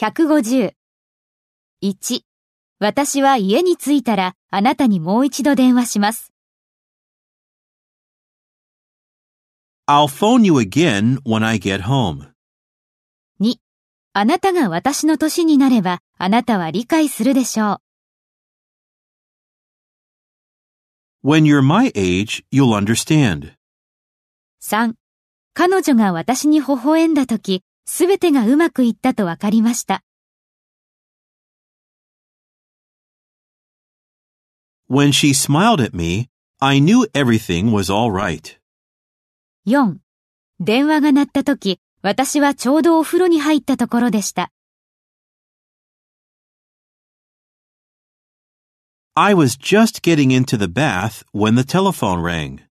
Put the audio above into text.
150。1、私は家に着いたらあなたにもう一度電話します。I'll phone you again when I get home. 2、あなたが私の年になればあなたは理解するでしょう。When you're my age, you'll understand. 3、彼女が私に微笑んだとき、すべてがうまくいったとわかりました。When she smiled at me, I knew everything was all right. 4、電話が鳴ったとき、私はちょうどお風呂に入ったところでした。I was just getting into the bath when the telephone rang.